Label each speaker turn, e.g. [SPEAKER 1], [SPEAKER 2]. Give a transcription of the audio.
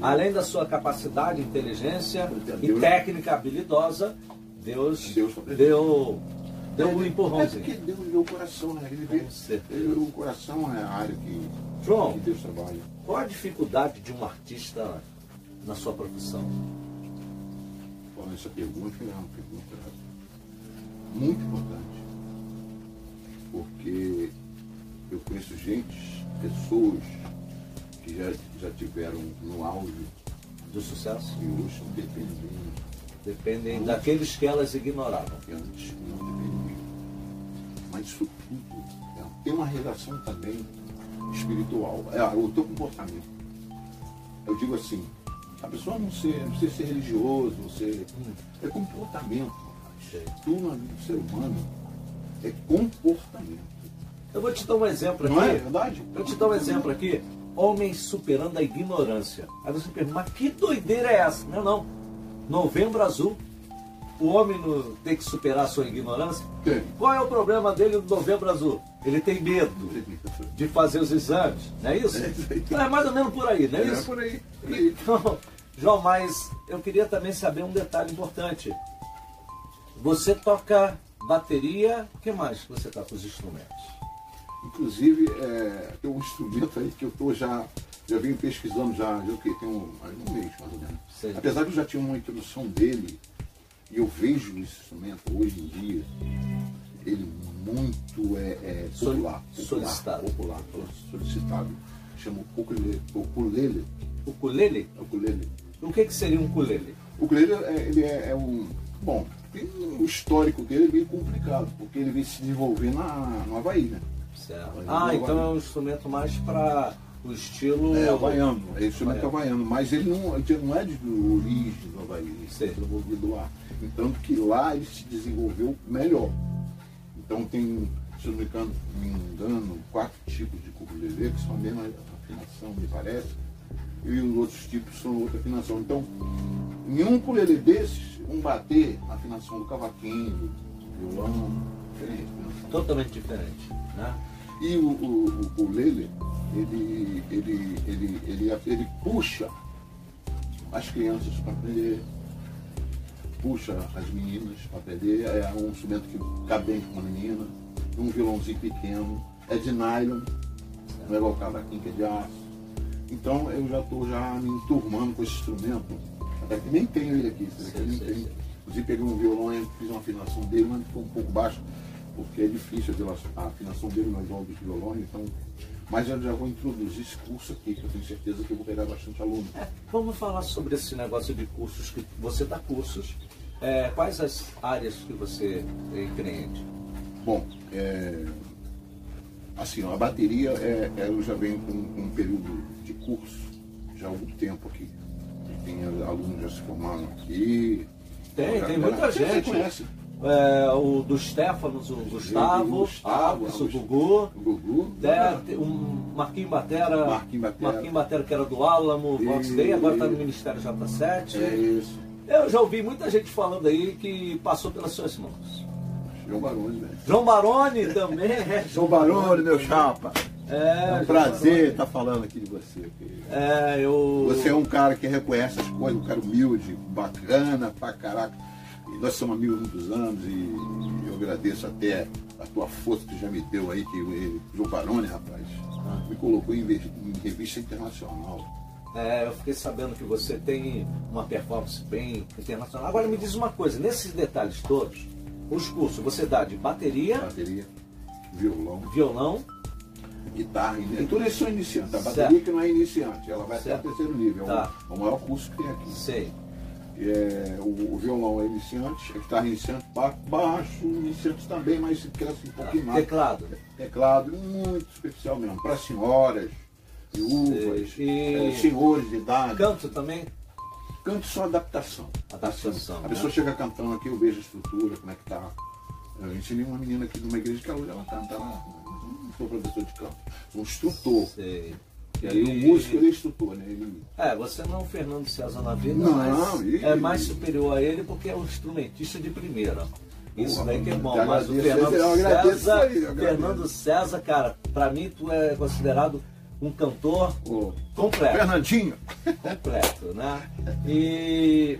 [SPEAKER 1] Além da sua capacidade, inteligência e técnica habilidosa, Deus,
[SPEAKER 2] Deus
[SPEAKER 1] deu, deu um
[SPEAKER 2] É
[SPEAKER 1] empurrãozinho.
[SPEAKER 2] porque Deus deu o coração, né? Ele
[SPEAKER 1] certeza.
[SPEAKER 2] ele- o coração é a área que,
[SPEAKER 1] João,
[SPEAKER 2] que Deus trabalha.
[SPEAKER 1] qual a dificuldade de um artista na sua profissão?
[SPEAKER 2] Falando essa pergunta, é uma pergunta muito importante. Porque eu conheço gente, pessoas já, já tiveram no auge
[SPEAKER 1] Do sucesso?
[SPEAKER 2] e hoje dependem
[SPEAKER 1] Dependem daqueles que elas ignoravam.
[SPEAKER 2] que antes não dependiam. Mas isso tudo é, tem uma relação também espiritual. É o teu comportamento. Eu digo assim, a pessoa não ser, não ser religioso, você, é comportamento. Tudo do ser humano é comportamento.
[SPEAKER 1] Eu vou te dar um exemplo aqui.
[SPEAKER 2] Não é verdade?
[SPEAKER 1] Eu te dar um exemplo aqui. Homens superando a ignorância. Aí você pergunta, mas que doideira é essa? Não, não. Novembro azul. O homem não tem que superar a sua ignorância?
[SPEAKER 2] Tem.
[SPEAKER 1] Qual é o problema dele no novembro azul? Ele tem medo de fazer os exames, não é isso?
[SPEAKER 2] É isso aí.
[SPEAKER 1] É mais ou menos por aí, não é,
[SPEAKER 2] É
[SPEAKER 1] isso?
[SPEAKER 2] por aí. por aí.
[SPEAKER 1] Então, João, mas eu queria também saber um detalhe importante. Você toca bateria, o que mais você toca os instrumentos?
[SPEAKER 2] Inclusive, é, tem um instrumento aí que eu tô já, já venho pesquisando já, já o quê? Tem um, um mês, mais ou menos.
[SPEAKER 1] Sei.
[SPEAKER 2] Apesar de eu já tinha uma introdução dele, e eu vejo esse instrumento hoje em dia, ele muito é, é
[SPEAKER 1] Soli-
[SPEAKER 2] popular, popular,
[SPEAKER 1] solicitado.
[SPEAKER 2] popular, solicitado. Chama o ukulele, ukulele,
[SPEAKER 1] O ukulele?
[SPEAKER 2] ukulele.
[SPEAKER 1] O que, que seria um ukulele?
[SPEAKER 2] O ukulele é, ele é, é um. Bom, o histórico dele é meio complicado, porque ele vem se desenvolver na, no Havaí, né?
[SPEAKER 1] Certo. Ah, então é um instrumento mais para o estilo.
[SPEAKER 2] É havaiano, é instrumento
[SPEAKER 1] Havaiano.
[SPEAKER 2] havaiano, mas ele não, ele não é de origem do Havaí, ele é desenvolvido lá. Então que lá ele se desenvolveu melhor. Então tem, se eu não me engano, me engano quatro tipos de ukulele, que são a mesma afinação, me parece, e os outros tipos são outra afinação. Então, em um ukulele desses, um bater na afinação do cavaquinho, do violão.
[SPEAKER 1] Totalmente diferente. Né?
[SPEAKER 2] E o, o, o ukulele, ele, ele, ele, ele, ele puxa as crianças para aprender, puxa as meninas para aprender. É um instrumento que cabe bem com uma menina, um violãozinho pequeno, é de nylon, não é igual cavaquinho que é de aço. Então eu já estou já me enturmando com esse instrumento, até que nem tenho ele aqui, daqui eu nem
[SPEAKER 1] Sim, sim,
[SPEAKER 2] tenho.
[SPEAKER 1] sim.
[SPEAKER 2] Inclusive peguei um violão e fiz uma afinação dele, mas ficou um pouco baixo, porque é difícil a afinação dele nas olhos dos violões, então. Mas eu já vou introduzir esse curso aqui, que eu tenho certeza que eu vou pegar bastante aluno.
[SPEAKER 1] É, vamos falar sobre esse negócio de cursos que você dá cursos. É, quais as áreas que você empreende?
[SPEAKER 2] Bom, é, assim, a bateria é, é, eu já venho com, com um período de curso já há algum tempo aqui. Tem alunos já se formaram aqui.
[SPEAKER 1] Tem, tem muita
[SPEAKER 2] você
[SPEAKER 1] gente.
[SPEAKER 2] conhece?
[SPEAKER 1] É, o do Stefanos, o Gustavo,
[SPEAKER 2] Gustavo,
[SPEAKER 1] Alves, o. Gugu.
[SPEAKER 2] O Gugu.
[SPEAKER 1] É, tem um Marquinho Batera,
[SPEAKER 2] Marquinho Batera.
[SPEAKER 1] Marquinho Batera que era do Álamo, Vox Day, agora está no Ministério J7.
[SPEAKER 2] É isso.
[SPEAKER 1] Eu já ouvi muita gente falando aí que passou pelas suas mãos.
[SPEAKER 2] João Baroni, velho.
[SPEAKER 1] João Baroni também, é.
[SPEAKER 2] João Baroni, meu chapa.
[SPEAKER 1] É,
[SPEAKER 2] É um prazer estar falando aqui de você.
[SPEAKER 1] É, eu.
[SPEAKER 2] Você é um cara que reconhece as coisas, um cara humilde, bacana pra caraca. E nós somos amigos há muitos anos e eu agradeço até a tua força que já me deu aí, que o João Baroni, rapaz, me colocou em, em revista internacional.
[SPEAKER 1] É, eu fiquei sabendo que você tem uma performance bem internacional. Agora me diz uma coisa, nesses detalhes todos, os cursos você dá de bateria,
[SPEAKER 2] Bateria, violão,
[SPEAKER 1] violão,
[SPEAKER 2] guitarra, e tudo isso são iniciantes. A
[SPEAKER 1] Certo.
[SPEAKER 2] bateria que não é iniciante, ela vai
[SPEAKER 1] Certo.
[SPEAKER 2] até o terceiro nível. É
[SPEAKER 1] Tá.
[SPEAKER 2] É o maior curso que tem aqui.
[SPEAKER 1] sei.
[SPEAKER 2] É, o, o violão é iniciante, a guitarra é iniciante, ba- baixo, iniciante também, mas cresce um pouquinho mais.
[SPEAKER 1] Teclado.
[SPEAKER 2] Teclado, muito especial mesmo, para senhoras, viúvas,
[SPEAKER 1] Sei.
[SPEAKER 2] é, senhores de idade.
[SPEAKER 1] Canto também?
[SPEAKER 2] Canto só adaptação.
[SPEAKER 1] Adaptação,
[SPEAKER 2] A
[SPEAKER 1] né?
[SPEAKER 2] pessoa chega cantando aqui, eu vejo a estrutura, como é que tá. Eu ensinei uma menina aqui de uma igreja que ela canta lá. Não sou professor de canto, um instrutor.
[SPEAKER 1] Sei.
[SPEAKER 2] E aí o músico ele é instrutor, né? Ele,
[SPEAKER 1] É, você não é um Fernando César na vida,
[SPEAKER 2] Não,
[SPEAKER 1] mas
[SPEAKER 2] e-
[SPEAKER 1] é mais superior a ele porque é um instrumentista de primeira. Isso daí que é bom, mas o Fernando César,
[SPEAKER 2] aí.
[SPEAKER 1] Fernando César, cara, pra mim tu é considerado um cantor
[SPEAKER 2] O
[SPEAKER 1] completo.
[SPEAKER 2] Fernandinho.
[SPEAKER 1] completo, né? E